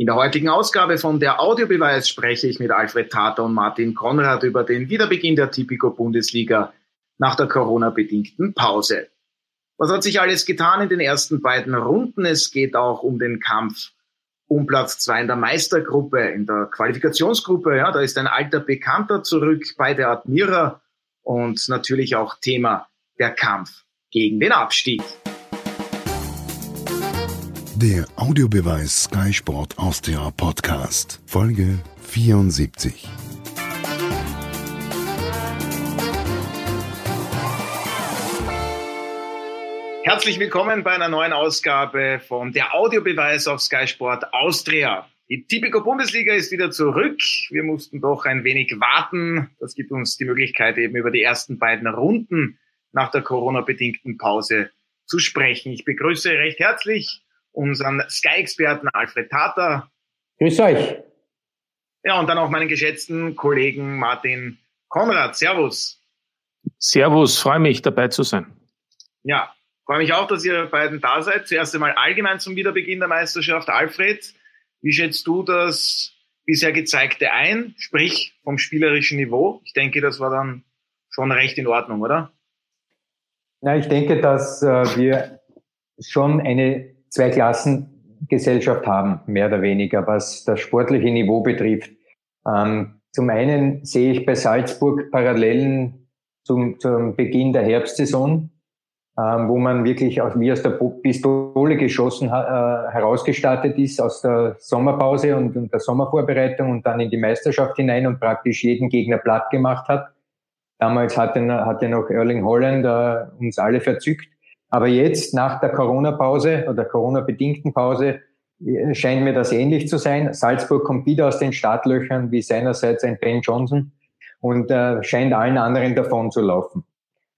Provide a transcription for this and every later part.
In der heutigen Ausgabe von der Audiobeweis spreche ich mit Alfred Tater und Martin Konrad über den Wiederbeginn der Tipico Bundesliga nach der Corona-bedingten Pause. Was hat sich alles getan in den ersten beiden Runden? Es geht auch um den Kampf um Platz zwei in der Meistergruppe, in der Qualifikationsgruppe. Ja, da ist ein alter Bekannter zurück bei der Admira und natürlich auch Thema der Kampf gegen den Abstieg. Der Audiobeweis Sky Sport Austria Podcast, Folge 74. Herzlich willkommen bei einer neuen Ausgabe von der Audiobeweis auf Sky Sport Austria. Die Tipico Bundesliga ist wieder zurück. Wir mussten doch ein wenig warten. Das gibt uns die Möglichkeit, eben über die ersten beiden Runden nach der Corona-bedingten Pause zu sprechen. Ich begrüße recht herzlich unseren Sky-Experten Alfred Tater. Grüß euch. Ja, und dann auch meinen geschätzten Kollegen Martin Konrad. Servus. Servus, freue mich dabei zu sein. Ja, freue mich auch, dass ihr beiden da seid. Zuerst einmal allgemein zum Wiederbeginn der Meisterschaft. Alfred, wie schätzt du das bisher gezeigte ein, sprich vom spielerischen Niveau? Ich denke, das war dann schon recht in Ordnung, oder? Na, ich denke, dass äh, wir schon eine Zweiklassengesellschaft haben, mehr oder weniger, was das sportliche Niveau betrifft. Ähm, zum einen sehe ich bei Salzburg Parallelen zum, zum Beginn der Herbstsaison, ähm, wo man wirklich auch wie aus der Pistole geschossen äh, herausgestartet ist aus der Sommerpause und, und der Sommervorbereitung und dann in die Meisterschaft hinein und praktisch jeden Gegner platt gemacht hat. Damals hatte, hatte noch Erling Holland äh, uns alle verzückt. Aber jetzt, nach der Corona-Pause oder Corona-bedingten Pause, äh, scheint mir das ähnlich zu sein. Salzburg kommt wieder aus den Startlöchern, wie seinerseits ein Ben Johnson, und äh, scheint allen anderen davon zu laufen.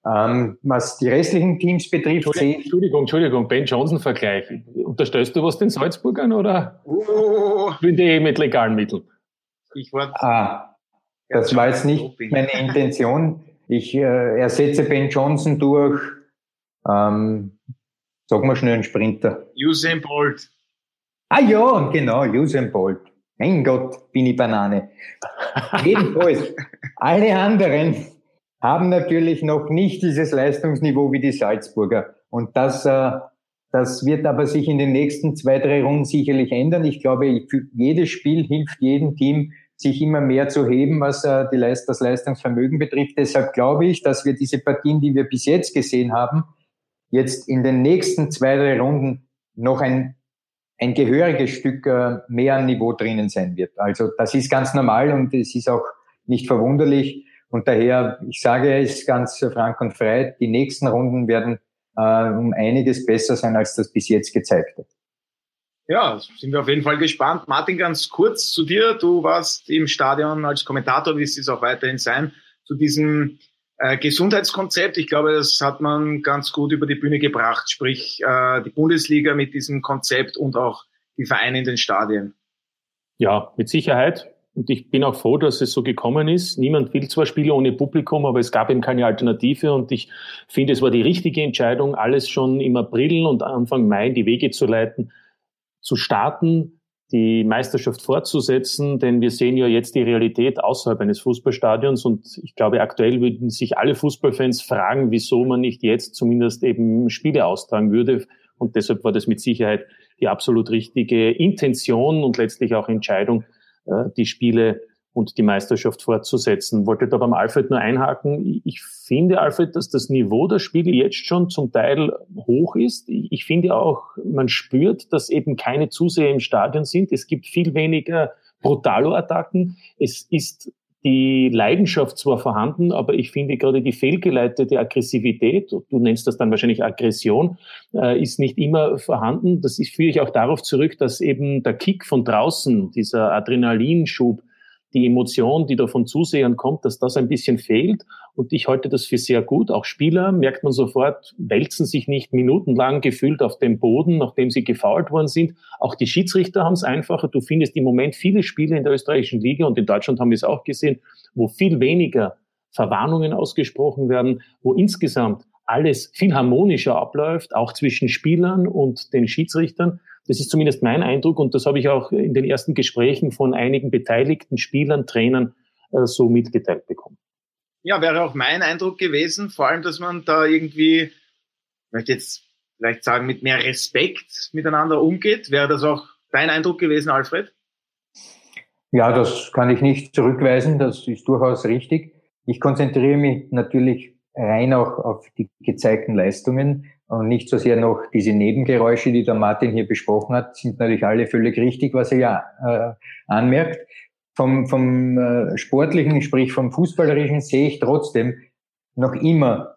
Ähm, was die restlichen Teams betrifft, Entschuldigung, Entschuldigung, Entschuldigung, Ben Johnson-Vergleich. Unterstellst du was den Salzburgern oder oh. bin die mit legalen Mitteln? Ich war ah, das war jetzt nicht meine Intention. Ich äh, ersetze Ben Johnson durch ähm, sag mal schnell einen Sprinter. Usain Bolt. Ah ja, genau, Usain Bolt. Mein Gott, bin ich Banane. Jedenfalls, alle anderen haben natürlich noch nicht dieses Leistungsniveau wie die Salzburger. Und das, äh, das wird aber sich in den nächsten zwei, drei Runden sicherlich ändern. Ich glaube, jedes Spiel hilft jedem Team, sich immer mehr zu heben, was äh, die Leist das Leistungsvermögen betrifft. Deshalb glaube ich, dass wir diese Partien, die wir bis jetzt gesehen haben, jetzt in den nächsten zwei, drei Runden noch ein, ein gehöriges Stück äh, mehr Niveau drinnen sein wird. Also das ist ganz normal und es ist auch nicht verwunderlich. Und daher, ich sage es ganz frank und frei, die nächsten Runden werden äh, um einiges besser sein als das bis jetzt gezeigte. Ja, sind wir auf jeden Fall gespannt. Martin, ganz kurz zu dir. Du warst im Stadion als Kommentator, wirst es auch weiterhin sein, zu diesem äh, Gesundheitskonzept, ich glaube, das hat man ganz gut über die Bühne gebracht, sprich äh, die Bundesliga mit diesem Konzept und auch die Vereine in den Stadien. Ja, mit Sicherheit. Und ich bin auch froh, dass es so gekommen ist. Niemand will zwar Spiele ohne Publikum, aber es gab eben keine Alternative. Und ich finde, es war die richtige Entscheidung, alles schon im April und Anfang Mai in die Wege zu leiten, zu starten, die Meisterschaft fortzusetzen, denn wir sehen ja jetzt die Realität außerhalb eines Fußballstadions und ich glaube, aktuell würden sich alle Fußballfans fragen, wieso man nicht jetzt zumindest eben Spiele austragen würde. Und deshalb war das mit Sicherheit die absolut richtige Intention und letztlich auch Entscheidung, äh, die Spiele und die Meisterschaft fortzusetzen. Wollte da beim Alfred nur einhaken. Ich finde, Alfred, dass das Niveau der Spiele jetzt schon zum Teil hoch ist. Ich finde auch, man spürt, dass eben keine Zuseher im Stadion sind. Es gibt viel weniger Brutalo-Attacken. Es ist die Leidenschaft zwar vorhanden, aber ich finde gerade die fehlgeleitete Aggressivität, du nennst das dann wahrscheinlich Aggression, äh, ist nicht immer vorhanden. Das ist, führe ich auch darauf zurück, dass eben der Kick von draußen, dieser Adrenalinschub, die Emotion, die da von Zusehern kommt, dass das ein bisschen fehlt. Und ich halte das für sehr gut. Auch Spieler, merkt man sofort, wälzen sich nicht minutenlang gefühlt auf dem Boden, nachdem sie gefault worden sind. Auch die Schiedsrichter haben es einfacher. Du findest im Moment viele Spiele in der österreichischen Liga und in Deutschland haben wir es auch gesehen, wo viel weniger Verwarnungen ausgesprochen werden, wo insgesamt alles viel harmonischer abläuft, auch zwischen Spielern und den Schiedsrichtern. Das ist zumindest mein Eindruck und das habe ich auch in den ersten Gesprächen von einigen beteiligten Spielern, Trainern äh, so mitgeteilt bekommen. Ja, wäre auch mein Eindruck gewesen, vor allem, dass man da irgendwie, ich möchte jetzt vielleicht sagen, mit mehr Respekt miteinander umgeht. Wäre das auch dein Eindruck gewesen, Alfred? Ja, das kann ich nicht zurückweisen. Das ist durchaus richtig. Ich konzentriere mich natürlich rein auch auf die gezeigten Leistungen und nicht so sehr noch diese Nebengeräusche, die der Martin hier besprochen hat, sind natürlich alle völlig richtig, was er ja äh, anmerkt. Vom, vom äh, sportlichen, sprich vom fußballerischen, sehe ich trotzdem noch immer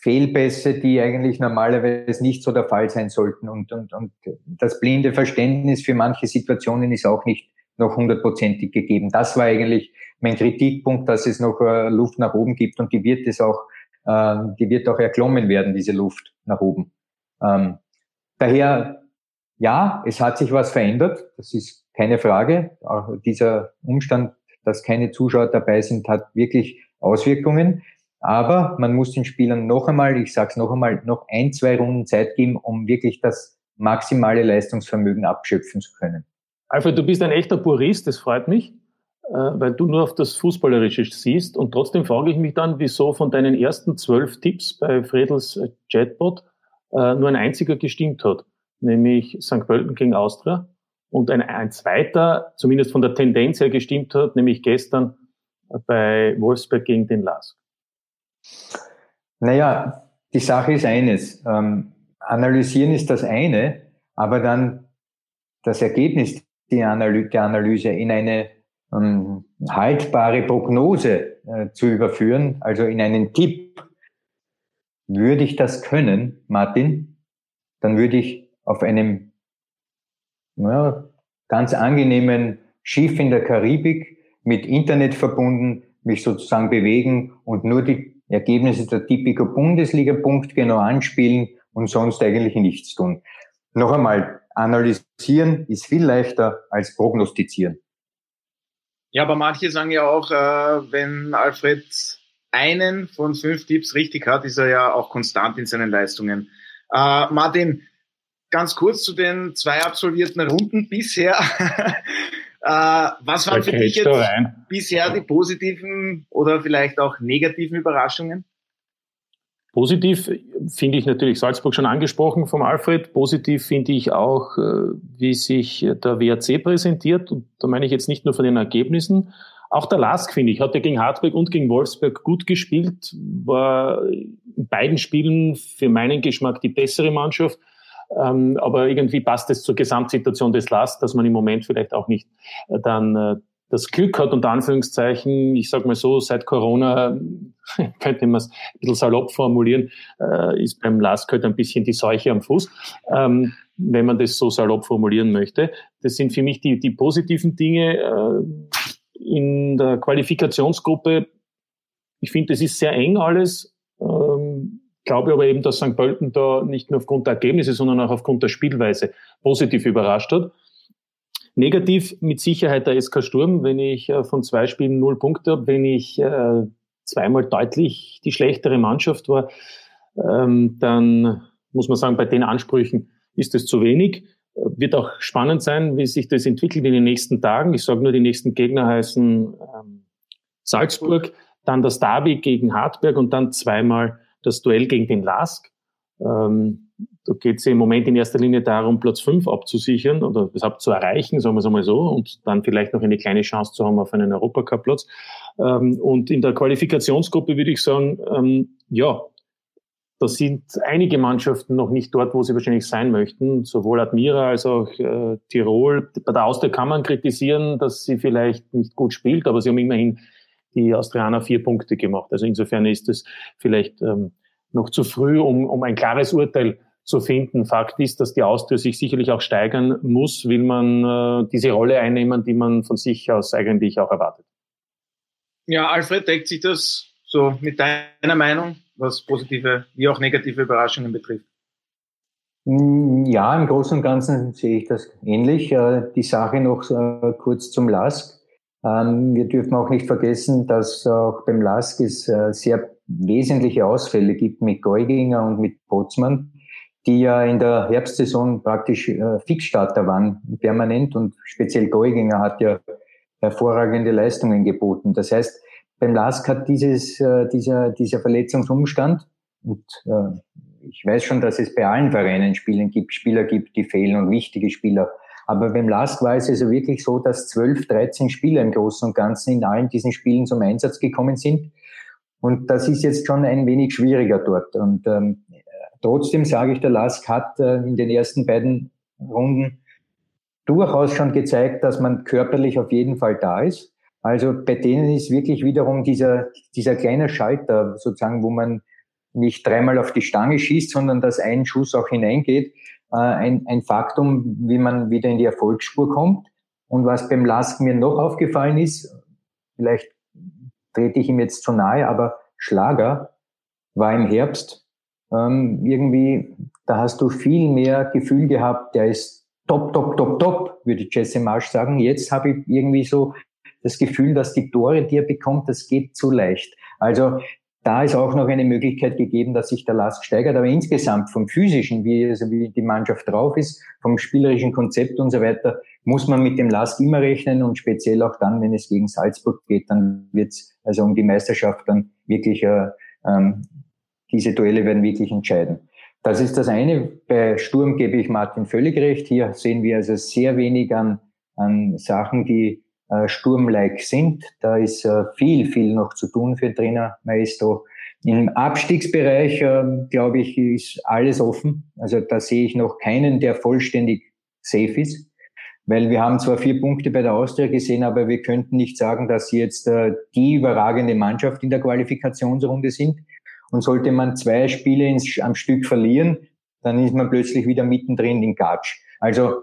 Fehlpässe, die eigentlich normalerweise nicht so der Fall sein sollten. Und, und, und das blinde Verständnis für manche Situationen ist auch nicht noch hundertprozentig gegeben. Das war eigentlich mein Kritikpunkt, dass es noch äh, Luft nach oben gibt und die wird es auch, äh, die wird auch erklommen werden, diese Luft nach oben. Ähm, daher, ja, es hat sich was verändert, das ist keine Frage. Auch dieser Umstand, dass keine Zuschauer dabei sind, hat wirklich Auswirkungen. Aber man muss den Spielern noch einmal, ich sage es noch einmal, noch ein, zwei Runden Zeit geben, um wirklich das maximale Leistungsvermögen abschöpfen zu können. Alfred, du bist ein echter Purist, das freut mich, weil du nur auf das Fußballerische siehst. Und trotzdem frage ich mich dann, wieso von deinen ersten zwölf Tipps bei Fredels äh, Chatbot äh, nur ein einziger gestimmt hat, nämlich St. Pölten gegen Austria. Und ein, ein zweiter, zumindest von der Tendenz her gestimmt hat, nämlich gestern bei Wolfsberg gegen den LASK. Naja, die Sache ist eines. Ähm, analysieren ist das eine, aber dann das Ergebnis der Analyse in eine ähm, haltbare Prognose äh, zu überführen, also in einen Tipp, würde ich das können, Martin, dann würde ich auf einem ja, ganz angenehmen Schiff in der Karibik mit Internet verbunden mich sozusagen bewegen und nur die Ergebnisse der Tipico Bundesliga punktgenau anspielen und sonst eigentlich nichts tun. Noch einmal, analysieren ist viel leichter als prognostizieren. Ja, aber manche sagen ja auch, äh, wenn Alfred einen von fünf Tipps richtig hat, ist er ja auch konstant in seinen Leistungen. Äh, Martin, ganz kurz zu den zwei absolvierten Runden bisher. äh, was waren für dich jetzt bisher die positiven oder vielleicht auch negativen Überraschungen? Positiv finde ich natürlich Salzburg schon angesprochen vom Alfred. Positiv finde ich auch, äh, wie sich der WRC präsentiert. Und da meine ich jetzt nicht nur von den Ergebnissen. Auch der Lask, finde ich, hat ja gegen Hartberg und gegen Wolfsberg gut gespielt, war in beiden Spielen für meinen Geschmack die bessere Mannschaft. Ähm, aber irgendwie passt es zur Gesamtsituation des Lask, dass man im Moment vielleicht auch nicht äh, dann äh, das Glück hat, unter Anführungszeichen, ich sage mal so, seit Corona, könnte man es ein bisschen salopp formulieren, äh, ist beim Lask halt ein bisschen die Seuche am Fuß, ähm, wenn man das so salopp formulieren möchte. Das sind für mich die, die positiven Dinge. Äh, in der Qualifikationsgruppe, ich finde, das ist sehr eng alles. Ähm, glaube aber eben, dass St. Pölten da nicht nur aufgrund der Ergebnisse, sondern auch aufgrund der Spielweise positiv überrascht hat. Negativ mit Sicherheit der SK Sturm, wenn ich äh, von zwei Spielen null Punkte habe, wenn ich äh, zweimal deutlich die schlechtere Mannschaft war, ähm, dann muss man sagen, bei den Ansprüchen ist es zu wenig. Wird auch spannend sein, wie sich das entwickelt in den nächsten Tagen. Ich sage nur, die nächsten Gegner heißen ähm, Salzburg, dann das Derby gegen Hartberg und dann zweimal das Duell gegen den Lask. Ähm, da geht es im Moment in erster Linie darum, Platz 5 abzusichern oder überhaupt zu erreichen, sagen wir es einmal so, und dann vielleicht noch eine kleine Chance zu haben auf einen Europacup-Platz. Ähm, und in der Qualifikationsgruppe würde ich sagen, ähm, ja, da sind einige Mannschaften noch nicht dort, wo sie wahrscheinlich sein möchten. Sowohl Admira als auch äh, Tirol. Bei der Austria kann man kritisieren, dass sie vielleicht nicht gut spielt, aber sie haben immerhin die Austrianer vier Punkte gemacht. Also insofern ist es vielleicht ähm, noch zu früh, um, um ein klares Urteil zu finden. Fakt ist, dass die Austria sich sicherlich auch steigern muss, will man äh, diese Rolle einnehmen, die man von sich aus eigentlich auch erwartet. Ja, Alfred, deckt sich das so mit deiner Meinung, was positive wie auch negative Überraschungen betrifft? Mm, ja, im Großen und Ganzen sehe ich das ähnlich. Äh, die Sache noch äh, kurz zum LASK. Ähm, wir dürfen auch nicht vergessen, dass auch beim LASK es äh, sehr wesentliche Ausfälle gibt mit Geuginger und mit Potzmann die ja in der Herbstsaison praktisch äh, Fixstarter waren, permanent und speziell Geuginger hat ja hervorragende Leistungen geboten. Das heißt, beim LASK hat dieses, äh, dieser, dieser Verletzungsumstand und ich weiß schon, dass es bei allen Vereinen Spielen gibt, Spieler gibt, die fehlen und wichtige Spieler. Aber beim LASK war es also wirklich so, dass 12, 13 Spieler im Großen und Ganzen in allen diesen Spielen zum Einsatz gekommen sind. Und das ist jetzt schon ein wenig schwieriger dort. Und ähm, trotzdem sage ich, der LASK hat äh, in den ersten beiden Runden durchaus schon gezeigt, dass man körperlich auf jeden Fall da ist. Also bei denen ist wirklich wiederum dieser, dieser kleine Schalter sozusagen, wo man nicht dreimal auf die Stange schießt, sondern dass ein Schuss auch hineingeht, äh, ein, ein Faktum, wie man wieder in die Erfolgsspur kommt. Und was beim Lask mir noch aufgefallen ist, vielleicht trete ich ihm jetzt zu nahe, aber Schlager war im Herbst ähm, irgendwie, da hast du viel mehr Gefühl gehabt, der ist top, top, top, top, würde Jesse Marsch sagen. Jetzt habe ich irgendwie so das Gefühl, dass die Tore, die er bekommt, das geht zu leicht. Also da ist auch noch eine Möglichkeit gegeben, dass sich der Last steigert. Aber insgesamt vom physischen, wie, also wie die Mannschaft drauf ist, vom spielerischen Konzept und so weiter, muss man mit dem Last immer rechnen und speziell auch dann, wenn es gegen Salzburg geht, dann wird es also um die Meisterschaft dann wirklich, äh, ähm, diese Duelle werden wirklich entscheiden. Das ist das eine. Bei Sturm gebe ich Martin völlig recht. Hier sehen wir also sehr wenig an, an Sachen, die äh, Sturm-like sind. Da ist äh, viel, viel noch zu tun für Trainer Maestro. Im Abstiegsbereich, äh, glaube ich, ist alles offen. Also da sehe ich noch keinen, der vollständig safe ist. Weil wir haben zwar vier Punkte bei der Austria gesehen, aber wir könnten nicht sagen, dass sie jetzt äh, die überragende Mannschaft in der Qualifikationsrunde sind. Und sollte man zwei Spiele ins, am Stück verlieren, dann ist man plötzlich wieder mittendrin in Gatsch. Also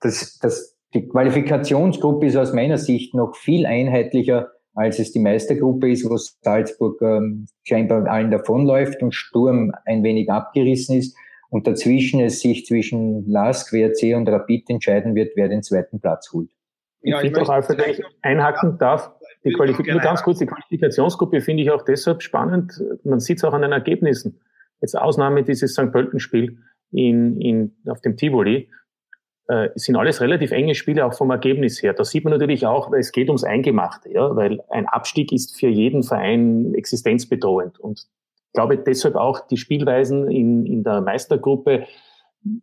das, das, die Qualifikationsgruppe ist aus meiner Sicht noch viel einheitlicher, als es die Meistergruppe ist, wo Salzburg ähm, scheinbar allen davonläuft und Sturm ein wenig abgerissen ist und dazwischen es sich zwischen LASK, WRC und Rapid entscheiden wird, wer den zweiten Platz holt. Ja, ich, ich finde auch, Alfred, wenn ich einhaken darf, die Qualifik nur ganz kurz, die Qualifikationsgruppe finde ich auch deshalb spannend. Man sieht es auch an den Ergebnissen. Jetzt Ausnahme dieses St. Pölten-Spiel in, in, auf dem Tivoli, äh, sind alles relativ enge Spiele, auch vom Ergebnis her. Da sieht man natürlich auch, es geht ums Eingemachte, ja, weil ein Abstieg ist für jeden Verein existenzbedrohend. Und ich glaube deshalb auch die Spielweisen in, in der Meistergruppe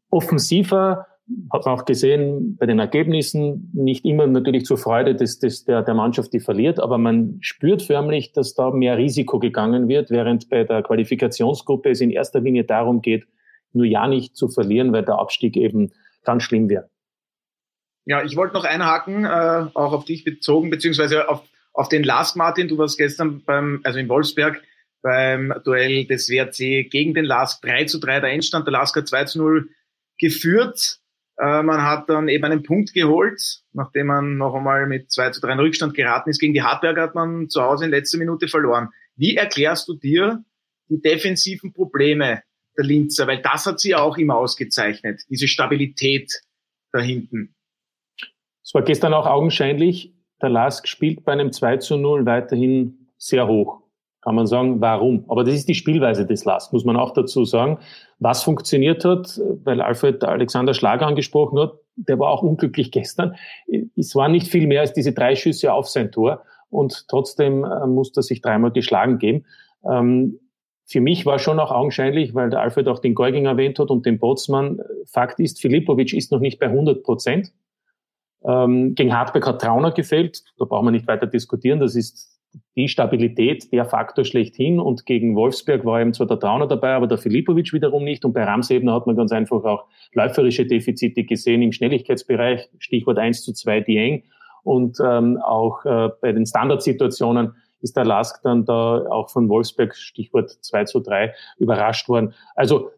offensiver, hat man auch gesehen bei den Ergebnissen, nicht immer natürlich zur Freude des, des, der, der Mannschaft, die verliert, aber man spürt förmlich, dass da mehr Risiko gegangen wird, während bei der Qualifikationsgruppe es in erster Linie darum geht, nur ja nicht zu verlieren, weil der Abstieg eben ganz schlimm wäre. Ja, ich wollte noch einhaken, äh, auch auf dich bezogen, beziehungsweise auf, auf den Last Martin. Du warst gestern beim, also in Wolfsberg beim Duell des WRC gegen den Lask 3 zu 3 der Endstand. Der Lask hat 2 zu 0 geführt. Äh, man hat dann eben einen Punkt geholt, nachdem man noch einmal mit 2 zu 3 in Rückstand geraten ist. Gegen die Hartberg hat man zu Hause in letzter Minute verloren. Wie erklärst du dir die defensiven Probleme der Linzer, weil das hat sie auch immer ausgezeichnet, diese Stabilität da hinten. Es war gestern auch augenscheinlich, der Lask spielt bei einem 2 zu 0 weiterhin sehr hoch. Kann man sagen, warum? Aber das ist die Spielweise des Lask, muss man auch dazu sagen. Was funktioniert hat, weil Alfred Alexander Schlager angesprochen hat, der war auch unglücklich gestern. Es waren nicht viel mehr als diese drei Schüsse auf sein Tor und trotzdem äh, musste er sich dreimal geschlagen geben. Ähm, für mich war schon auch augenscheinlich, weil der Alfred auch den Geuging erwähnt hat und den Botsmann. Fakt ist, Filipovic ist noch nicht bei 100 Prozent. Ähm, gegen Hartberg hat Trauner gefällt. Da brauchen wir nicht weiter diskutieren. Das ist die Stabilität, der Faktor schlechthin. Und gegen Wolfsberg war eben zwar der Trauner dabei, aber der Filipovic wiederum nicht. Und bei Ramsebner hat man ganz einfach auch läuferische Defizite gesehen im Schnelligkeitsbereich. Stichwort 1 zu 2 Dieng. Und ähm, auch äh, bei den Standardsituationen ist der Lask dann da auch von Wolfsberg, Stichwort 2 zu 3, überrascht worden. Also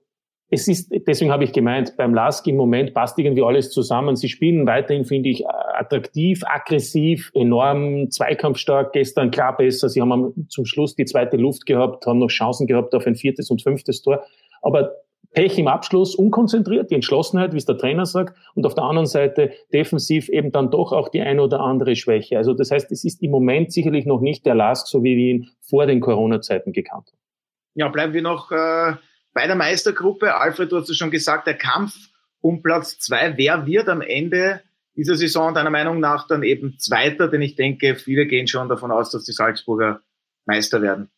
es ist, deswegen habe ich gemeint, beim Lask im Moment passt irgendwie alles zusammen. Sie spielen weiterhin, finde ich, attraktiv, aggressiv, enorm zweikampfstark. Gestern klar besser. Sie haben zum Schluss die zweite Luft gehabt, haben noch Chancen gehabt auf ein viertes und fünftes Tor. Aber Pech im Abschluss, unkonzentriert, die Entschlossenheit, wie es der Trainer sagt, und auf der anderen Seite defensiv eben dann doch auch die eine oder andere Schwäche. Also das heißt, es ist im Moment sicherlich noch nicht der Lask, so wie wir ihn vor den Corona-Zeiten gekannt haben. Ja, bleiben wir noch äh, bei der Meistergruppe. Alfred, du hast es schon gesagt, der Kampf um Platz zwei. Wer wird am Ende dieser Saison deiner Meinung nach dann eben Zweiter? Denn ich denke, viele gehen schon davon aus, dass die Salzburger Meister werden.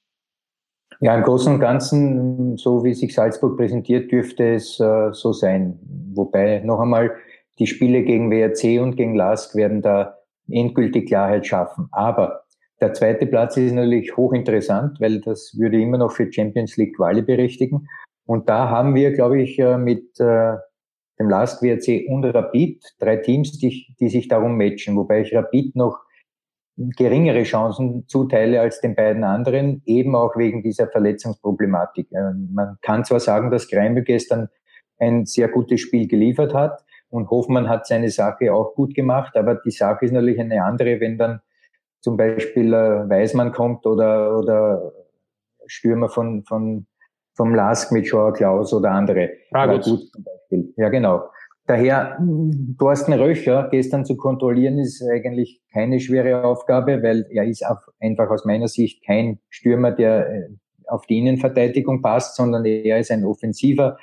Ja, im Großen und Ganzen, so wie sich Salzburg präsentiert, dürfte es äh, so sein. Wobei noch einmal die Spiele gegen WRC und gegen LASK werden da endgültig Klarheit schaffen. Aber der zweite Platz ist natürlich hochinteressant, weil das würde immer noch für Champions League Quali berechtigen. Und da haben wir, glaube ich, äh, mit äh, dem LASK WRC und Rapid drei Teams, die, die sich darum matchen, wobei ich Rapid noch geringere Chancen zuteile als den beiden anderen, eben auch wegen dieser Verletzungsproblematik. Äh, man kann zwar sagen, dass Greimel gestern ein sehr gutes Spiel geliefert hat und Hoffmann hat seine Sache auch gut gemacht, aber die Sache ist natürlich eine andere, wenn dann zum Beispiel äh, Weismann kommt oder, oder Stürmer von, von, vom Lask mit Joao Klaus oder andere. Gut. gut zum Beispiel. Ja, genau. Daher, Thorsten Röcher gestern zu kontrollieren, ist eigentlich keine schwere Aufgabe, weil er ist einfach aus meiner Sicht kein Stürmer, der äh, auf die Innenverteidigung passt, sondern er ist ein offensiver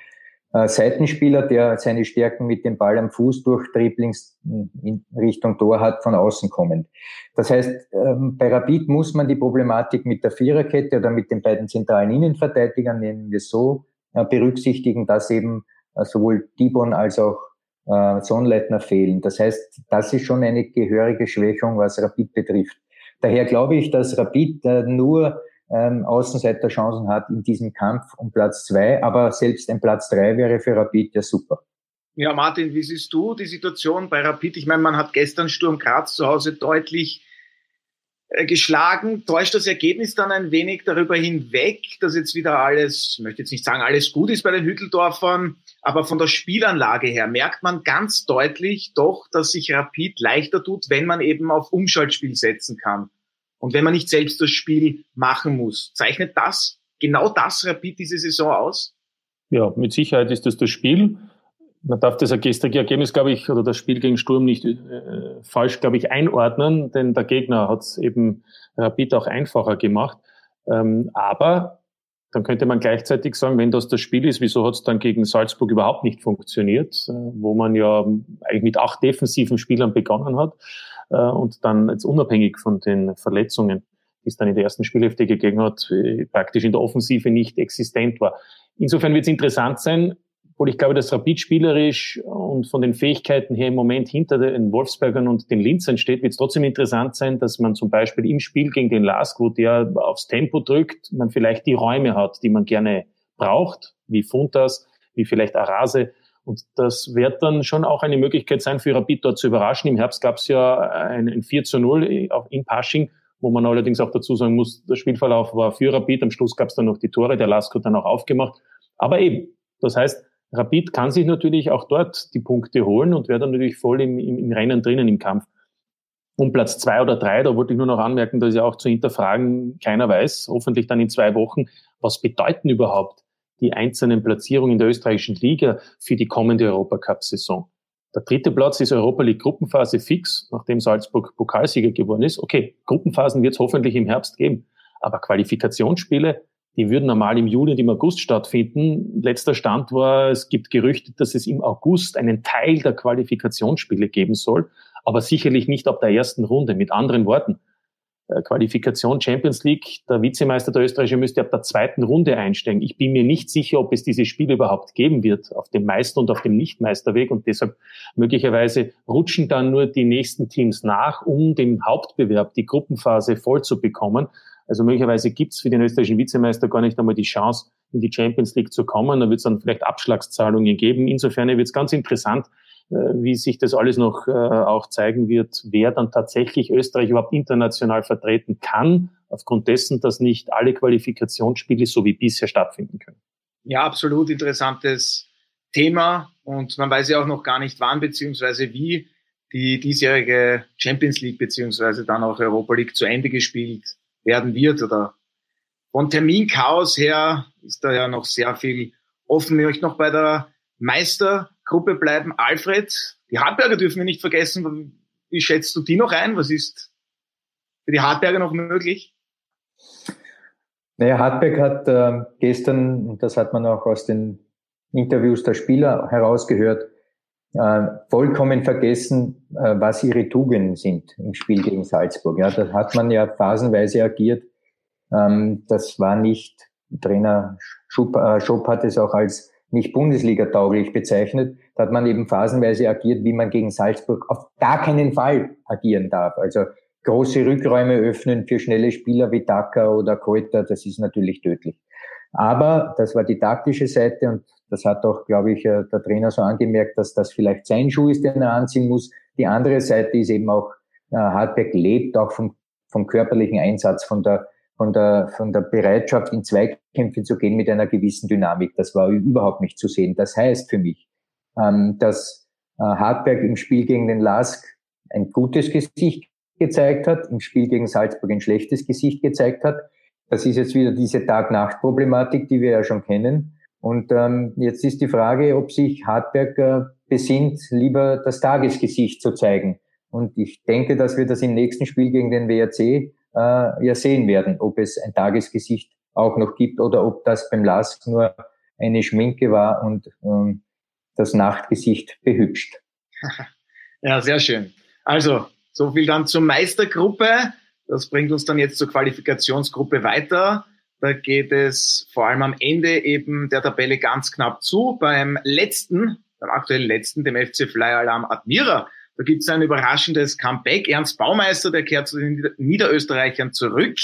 äh, Seitenspieler, der seine Stärken mit dem Ball am Fuß durch Dribblings in Richtung Tor hat, von außen kommend. Das heißt, ähm, bei Rapid muss man die Problematik mit der Viererkette oder mit den beiden zentralen Innenverteidigern, nennen wir so, äh, berücksichtigen, dass eben sowohl Dibon als auch äh, Sonnleitner fehlen. Das heißt, das ist schon eine gehörige Schwächung, was Rapid betrifft. Daher glaube ich, dass Rapid äh, nur ähm, Außenseiterchancen hat in diesem Kampf um Platz zwei, aber selbst ein Platz drei wäre für Rapid ja super. Ja, Martin, wie siehst du die Situation bei Rapid? Ich meine, man hat gestern Sturm Graz zu Hause deutlich geschlagen. Täuscht das Ergebnis dann ein wenig darüber hinweg, dass jetzt wieder alles, ich möchte jetzt nicht sagen, alles gut ist bei den Hütteldorfern, aber von der Spielanlage her merkt man ganz deutlich doch, dass sich Rapid leichter tut, wenn man eben auf Umschaltspiel setzen kann. Und wenn man nicht selbst das Spiel machen muss. Zeichnet das, genau das Rapid diese Saison aus? Ja, mit Sicherheit ist das das Spiel man darf das gestrige Ergebnis, glaube ich, oder das Spiel gegen Sturm nicht äh, falsch, glaube ich, einordnen, denn der Gegner hat es eben Rapid auch einfacher gemacht. Ähm, aber dann könnte man gleichzeitig sagen, wenn das das Spiel ist, wieso hat es dann gegen Salzburg überhaupt nicht funktioniert, äh, wo man ja eigentlich mit acht defensiven Spielern begonnen hat äh, und dann jetzt unabhängig von den Verletzungen, die es dann in der ersten Spielhälfte gegeben hat, äh, praktisch in der Offensive nicht existent war. Insofern wird es interessant sein, obwohl ich glaube, dass Rapid spielerisch und von den Fähigkeiten her im Moment hinter den Wolfsbergern und den Linzern steht, wird es trotzdem interessant sein, dass man zum Beispiel im Spiel gegen den Lask, wo der aufs Tempo drückt, man vielleicht die Räume hat, die man gerne braucht, wie Funtas, wie vielleicht Arase. Und das wird dann schon auch eine Möglichkeit sein, für Rapid dort zu überraschen. Im Herbst gab es ja ein, ein 4 zu 0 in Pasching, wo man allerdings auch dazu sagen muss, der Spielverlauf war für Rapid. Am Schluss gab es dann noch die Tore, der Lask hat dann auch aufgemacht. Aber eben, das heißt, Rapid kann sich natürlich auch dort die Punkte holen und wäre dann natürlich voll im, im, im Rennen drinnen im Kampf. Um Platz zwei oder drei, da wollte ich nur noch anmerken, dass ja auch zu hinterfragen keiner weiß, hoffentlich dann in zwei Wochen, was bedeuten überhaupt die einzelnen Platzierungen in der österreichischen Liga für die kommende Europacup-Saison. Der dritte Platz ist Europa League Gruppenphase fix, nachdem Salzburg Pokalsieger geworden ist. Okay, Gruppenphasen wird es hoffentlich im Herbst geben, aber Qualifikationsspiele die würden normal im Juli und im August stattfinden. Letzter Stand war, es gibt Gerüchte, dass es im August einen Teil der Qualifikationsspiele geben soll, aber sicherlich nicht ab der ersten Runde. Mit anderen Worten, äh, Qualifikation Champions League, der Vizemeister der Österreicher müsste ab der zweiten Runde einsteigen. Ich bin mir nicht sicher, ob es diese Spiele überhaupt geben wird auf dem Meister- und auf dem Nichtmeisterweg und deshalb möglicherweise rutschen dann nur die nächsten Teams nach, um den Hauptbewerb, die Gruppenphase voll zu bekommen. Also möglicherweise gibt es für den österreichischen Vizemeister gar nicht einmal die Chance, in die Champions League zu kommen. Da wird es dann vielleicht Abschlagszahlungen geben. Insofern wird es ganz interessant, äh, wie sich das alles noch äh, auch zeigen wird, wer dann tatsächlich Österreich überhaupt international vertreten kann, aufgrund dessen, dass nicht alle Qualifikationsspiele so wie bisher stattfinden können. Ja, absolut interessantes Thema und man weiß ja auch noch gar nicht wann beziehungsweise wie die diesjährige Champions League beziehungsweise dann auch Europa League zu Ende gespielt werden wird oder von Terminchaos her ist da ja noch sehr viel offen. Ich möchte noch bei der Meistergruppe bleiben. Alfred, die Hartberger dürfen wir nicht vergessen. Wie schätzt du die noch ein? Was ist für die Hartberger noch möglich? Naja, Hartberg hat äh, gestern, das hat man auch aus den Interviews der Spieler herausgehört, äh, vollkommen vergessen, äh, was ihre Tugenden sind im Spiel gegen Salzburg. Ja, da hat man ja phasenweise agiert. Ähm, das war nicht, Trainer Schupp, äh, Schopp hat es auch als nicht Bundesliga-tauglich bezeichnet. Da hat man eben phasenweise agiert, wie man gegen Salzburg auf gar keinen Fall agieren darf. Also große Rückräume öffnen für schnelle Spieler wie Daka oder Keuter, das ist natürlich tödlich. Aber das war die taktische Seite und das hat auch, glaube ich, äh, der Trainer so angemerkt, dass das vielleicht sein Schuh ist, den er anziehen muss. Die andere Seite ist eben auch, äh, Hartberg lebt auch vom, vom körperlichen Einsatz, von der, von der, von der Bereitschaft, in Zweikämpfe zu gehen mit einer gewissen Dynamik. Das war überhaupt nicht zu sehen. Das heißt für mich, ähm, dass äh, Hartberg im Spiel gegen den Lask ein gutes Gesicht gezeigt hat, im Spiel gegen Salzburg ein schlechtes Gesicht gezeigt hat. Das ist jetzt wieder diese Tag-Nacht-Problematik, die wir ja schon kennen. Und ähm, jetzt ist die Frage, ob sich Hartberg äh, besinnt, lieber das Tagesgesicht zu zeigen. Und ich denke, dass wir das im nächsten Spiel gegen den WRC äh, ja sehen werden, ob es ein Tagesgesicht auch noch gibt oder ob das beim LASK nur eine Schminke war und ähm, das Nachtgesicht behübscht. Ja, sehr schön. Also, so viel dann zur Meistergruppe. Das bringt uns dann jetzt zur Qualifikationsgruppe weiter. Da geht es vor allem am Ende eben der Tabelle ganz knapp zu. Beim letzten, beim aktuellen letzten, dem FC Flyer Alarm Admira, da gibt es ein überraschendes Comeback. Ernst Baumeister, der kehrt zu den Niederösterreichern zurück,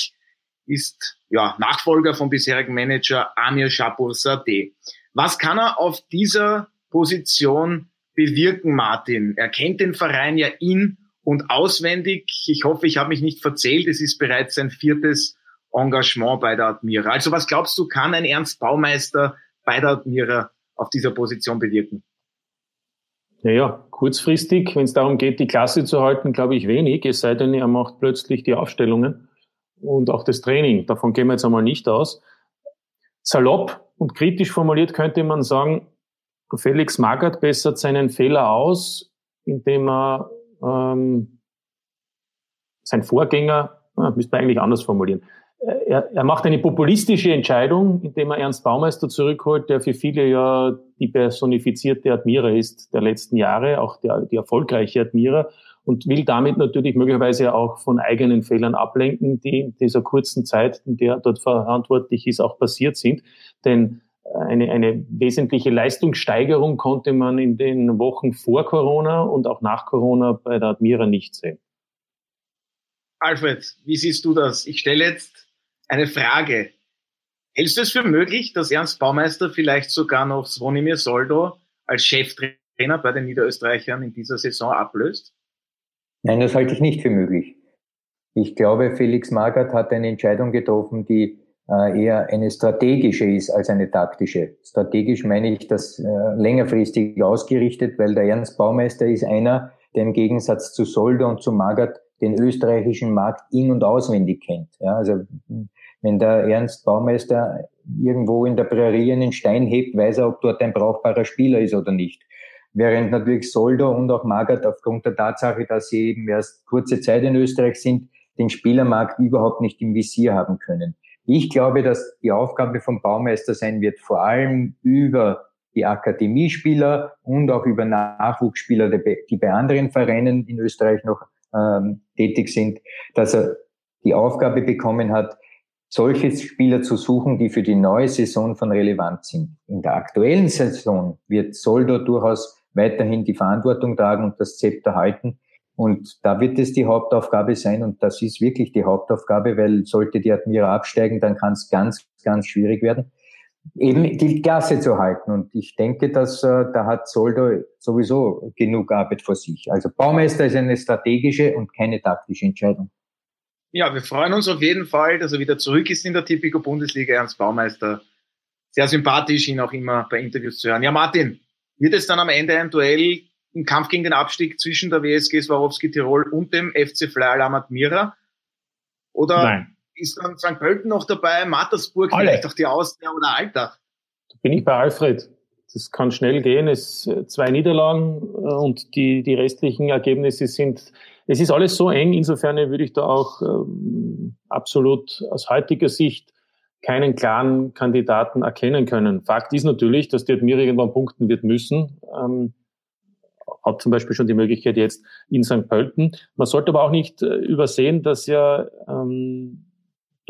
ist ja Nachfolger vom bisherigen Manager Amir Shapur Sadeh. Was kann er auf dieser Position bewirken, Martin? Er kennt den Verein ja in und auswendig. Ich hoffe, ich habe mich nicht verzählt. Es ist bereits sein viertes Engagement bei der Admira. Also was glaubst du, kann ein Ernst Baumeister bei der Admira auf dieser Position bewirken? Naja, kurzfristig, wenn es darum geht, die Klasse zu halten, glaube ich wenig, es sei denn, er macht plötzlich die Aufstellungen und auch das Training. Davon gehen wir jetzt einmal nicht aus. Salopp und kritisch formuliert könnte man sagen, Felix Magath bessert seinen Fehler aus, indem er ähm, sein Vorgänger, ah, müsste man eigentlich anders formulieren, er, er macht eine populistische Entscheidung, indem er Ernst Baumeister zurückholt, der für viele ja die personifizierte Admira ist der letzten Jahre, auch der, die erfolgreiche Admira und will damit natürlich möglicherweise auch von eigenen Fehlern ablenken, die in dieser kurzen Zeit, in der er dort verantwortlich ist, auch passiert sind. Denn eine, eine wesentliche Leistungssteigerung konnte man in den Wochen vor Corona und auch nach Corona bei der Admira nicht sehen. Alfred, wie siehst du das? Ich stelle jetzt eine Frage. Hältst du es für möglich, dass Ernst Baumeister vielleicht sogar noch Svonimir Soldo als Cheftrainer bei den Niederösterreichern in dieser Saison ablöst? Nein, das halte ich nicht für möglich. Ich glaube, Felix Magath hat eine Entscheidung getroffen, die äh, eher eine strategische ist als eine taktische. Strategisch meine ich das äh, längerfristig ausgerichtet, weil der Ernst Baumeister ist einer, der im Gegensatz zu Soldo und zu Magath den österreichischen Markt in- und auswendig kennt. Ja, also wenn der Ernst Baumeister irgendwo in der Prärie einen Stein hebt, weiß er, ob dort ein brauchbarer Spieler ist oder nicht. Während natürlich Soldo und auch Magath aufgrund der Tatsache, dass sie eben erst kurze Zeit in Österreich sind, den Spielermarkt überhaupt nicht im Visier haben können. Ich glaube, dass die Aufgabe vom Baumeister sein wird, vor allem über die Akademiespieler und auch über Nachwuchsspieler, die bei anderen Vereinen in Österreich noch ähm, tätig sind, dass er die Aufgabe bekommen hat, solche Spieler zu suchen, die für die neue Saison von relevant sind. In der aktuellen Saison wird Soldo durchaus weiterhin die Verantwortung tragen und das Zepter halten. Und da wird es die Hauptaufgabe sein und das ist wirklich die Hauptaufgabe, weil sollte die Admira absteigen, dann kann es ganz, ganz schwierig werden, eben die Klasse zu halten. Und ich denke, dass äh, da hat Soldo sowieso genug Arbeit vor sich. Also Baumeister ist eine strategische und keine taktische Entscheidung. Ja, wir freuen uns auf jeden Fall, dass er wieder zurück ist in der Tipico Bundesliga, Ernst Baumeister. Sehr sympathisch, ihn auch immer bei Interviews zu hören. Ja, Martin, wird es dann am Ende ein Duell im Kampf gegen den Abstieg zwischen der WSG Swarovski Tirol und dem FC Fly Alamat Mira? Oder Nein. Ist dann St. Pölten noch dabei, Mattersburg, Alle. vielleicht auch die Austria oder Alltag? Da bin ich bei Alfred. Das kann schnell gehen. Es zwei Niederlagen äh, und die, die restlichen Ergebnisse sind, es ist alles so eng. Insofern würde ich da auch ähm, absolut aus heutiger Sicht keinen klaren Kandidaten erkennen können. Fakt ist natürlich, dass die Admira irgendwann punkten wird müssen. Ähm, hat zum Beispiel schon die Möglichkeit jetzt in St. Pölten. Man sollte aber auch nicht äh, übersehen, dass ja ähm,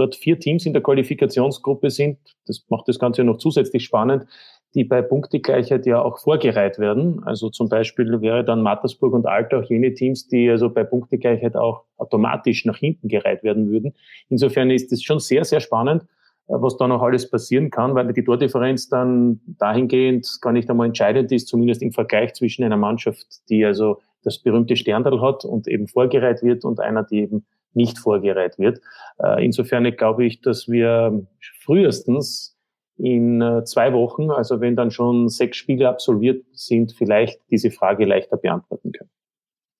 dort vier Teams in der Qualifikationsgruppe sind. Das macht das Ganze noch zusätzlich spannend, die bei Punktegleichheit ja auch vorgereiht werden. Also zum Beispiel wäre dann Mattersburg und Alter auch jene Teams, die also bei Punktegleichheit auch automatisch nach hinten gereiht werden würden. Insofern ist es schon sehr, sehr spannend, äh, was da noch alles passieren kann, weil die Tordifferenz dann dahingehend gar nicht einmal entscheidend ist, zumindest im Vergleich zwischen einer Mannschaft, die also das berühmte Sterndal hat und eben vorgereiht wird und einer, die eben nicht vorgereiht wird. Äh, insofern glaube ich, dass wir frühestens in äh, zwei Wochen, also wenn dann schon sechs Spiele absolviert sind, vielleicht diese Frage leichter beantworten können.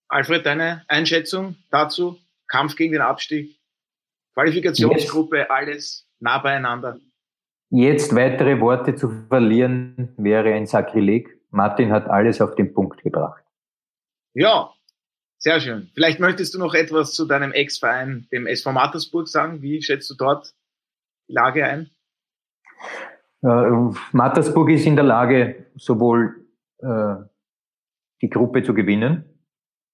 Alfred, deine Einschätzung dazu? Kampf gegen den Abstieg, Qualifikationsgruppe, yes. alles nah beieinander. Jetzt weitere Worte zu verlieren wäre ein Sakrileg. Martin hat alles auf den Punkt gebracht. Ja, sehr schön. Vielleicht möchtest du noch etwas zu deinem Ex-Verein, dem SV Mattersburg, sagen. Wie schätzt du dort die Lage ein? Äh, Mattersburg ist in der Lage, sowohl äh, die Gruppe zu gewinnen,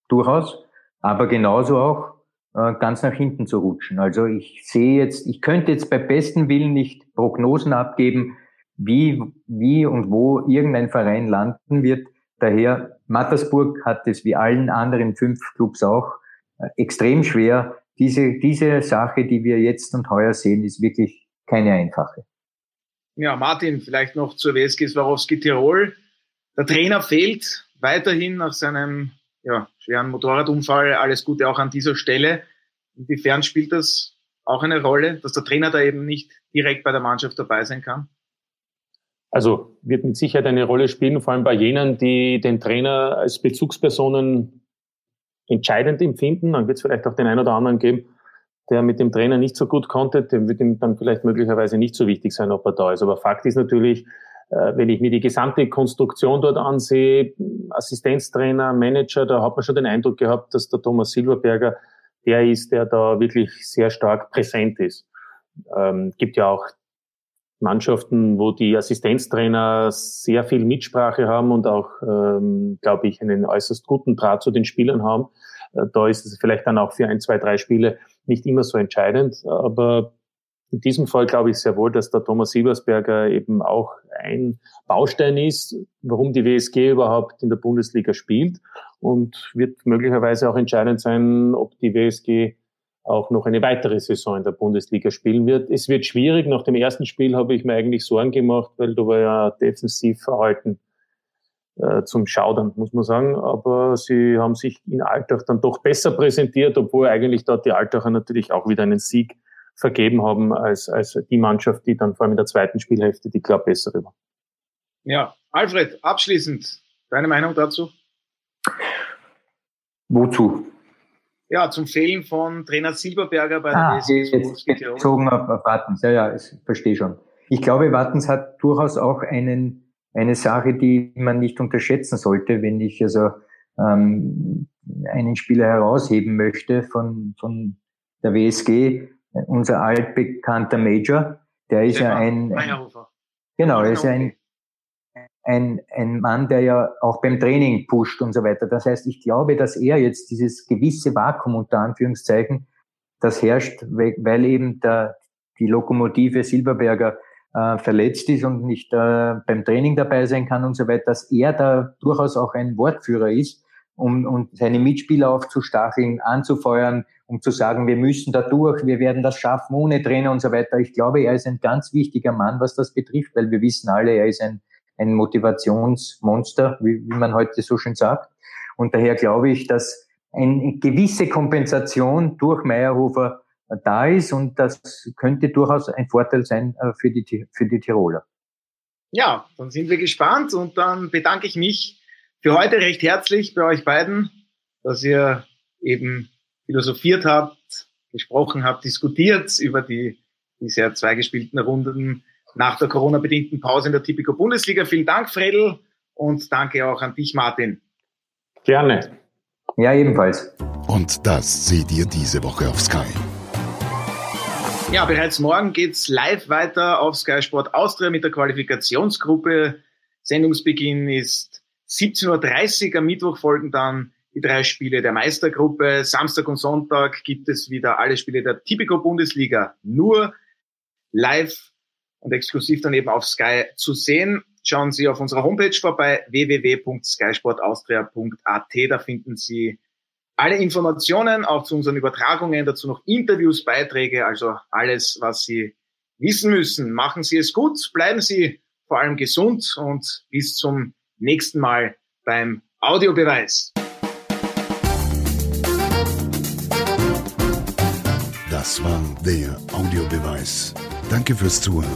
durchaus, aber genauso auch äh, ganz nach hinten zu rutschen. Also ich sehe jetzt, ich könnte jetzt bei bestem Willen nicht Prognosen abgeben, wie, wie und wo irgendein Verein landen wird. Daher, Mattersburg hat es wie allen anderen fünf Clubs auch äh, extrem schwer. Diese, diese Sache, die wir jetzt und heuer sehen, ist wirklich keine einfache. Ja, Martin, vielleicht noch zur WSG Swarovski Tirol. Der Trainer fehlt weiterhin nach seinem ja, schweren Motorradunfall. Alles Gute auch an dieser Stelle. Inwiefern spielt das auch eine Rolle, dass der Trainer da eben nicht direkt bei der Mannschaft dabei sein kann? Also wird mit Sicherheit eine Rolle spielen, vor allem bei jenen, die den Trainer als Bezugspersonen entscheidend empfinden. Dann wird es vielleicht auch den einen oder anderen geben, der mit dem Trainer nicht so gut konnte. Dem wird ihm dann vielleicht möglicherweise nicht so wichtig sein, ob er da ist. Aber Fakt ist natürlich, äh, wenn ich mir die gesamte Konstruktion dort ansehe, Assistenztrainer, Manager, da hat man schon den Eindruck gehabt, dass der Thomas Silberberger der ist, der da wirklich sehr stark präsent ist. Ähm, gibt ja auch Mannschaften, wo die Assistenztrainer sehr viel Mitsprache haben und auch, ähm, glaube ich, einen äußerst guten Draht zu den Spielern haben. Äh, da ist es vielleicht dann auch für ein, zwei, drei Spiele nicht immer so entscheidend. Aber in diesem Fall glaube ich sehr wohl, dass der Thomas Silbersberger eben auch ein Baustein ist, warum die WSG überhaupt in der Bundesliga spielt und wird möglicherweise auch entscheidend sein, ob die WSG auch noch eine weitere Saison in der Bundesliga spielen wird. Es wird schwierig. Nach dem ersten Spiel habe ich mir eigentlich Sorgen gemacht, weil da war ja defensiv verhalten äh, zum Schaudern, muss man sagen. Aber sie haben sich in Alltag dann doch besser präsentiert, obwohl eigentlich dort die Altacher natürlich auch wieder einen Sieg vergeben haben als, als die Mannschaft, die dann vor allem in der zweiten Spielhälfte die klar bessere war. Ja, Alfred, abschließend, deine Meinung dazu? Wozu? Ja, zum Fehlen von Trainer Silberberger bei der ah, jetzt bezogen auf, auf Wattens. Ja, ja, ich verstehe schon. Ich glaube, Wattens hat durchaus auch einen, eine Sache, die man nicht unterschätzen sollte, wenn ich also ähm, einen Spieler herausheben möchte von, von der WSG, unser altbekannter Major, der ist ja, ja ein, genau, er ist ja ein ein, ein Mann, der ja auch beim Training pusht und so weiter. Das heißt, ich glaube, dass er jetzt dieses gewisse Vakuum unter Anführungszeichen, das herrscht, weil eben der, die Lokomotive Silberberger äh, verletzt ist und nicht äh, beim Training dabei sein kann und so weiter, dass er da durchaus auch ein Wortführer ist, um, um seine Mitspieler aufzustacheln, anzufeuern, um zu sagen, wir müssen da durch, wir werden das schaffen ohne Trainer und so weiter. Ich glaube, er ist ein ganz wichtiger Mann, was das betrifft, weil wir wissen alle, er ist ein ein Motivationsmonster, wie, wie man heute so schön sagt. Und daher glaube ich, dass eine gewisse Kompensation durch Meyerhofer da ist und das könnte durchaus ein Vorteil sein äh, für die, für die Tiroler. Ja, dann sind wir gespannt und dann bedanke ich mich für heute recht herzlich bei euch beiden, dass ihr eben philosophiert habt, gesprochen habt, diskutiert über die bisher zwei gespielten Runden nach der Corona-bedingten Pause in der Tipico Bundesliga. Vielen Dank, Fredel, und danke auch an dich, Martin. Gerne. Ja, ebenfalls. Und das seht ihr diese Woche auf Sky. Ja, bereits morgen geht's live weiter auf Sky Sport Austria mit der Qualifikationsgruppe. Sendungsbeginn ist 17.30 Uhr. Am Mittwoch folgen dann die drei Spiele der Meistergruppe. Samstag und Sonntag gibt es wieder alle Spiele der Tipico Bundesliga nur live und exklusiv dann eben auf Sky zu sehen. Schauen Sie auf unserer Homepage vorbei www.skysportaustria.at. Da finden Sie alle Informationen, auch zu unseren Übertragungen, dazu noch Interviews, Beiträge, also alles, was Sie wissen müssen. Machen Sie es gut, bleiben Sie vor allem gesund und bis zum nächsten Mal beim Audiobeweis. Das war der Audiobeweis. Danke fürs Zuhören.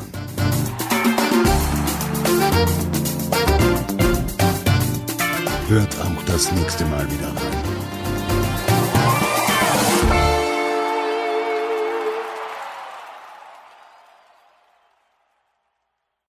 Hört auch das nächste Mal wieder rein.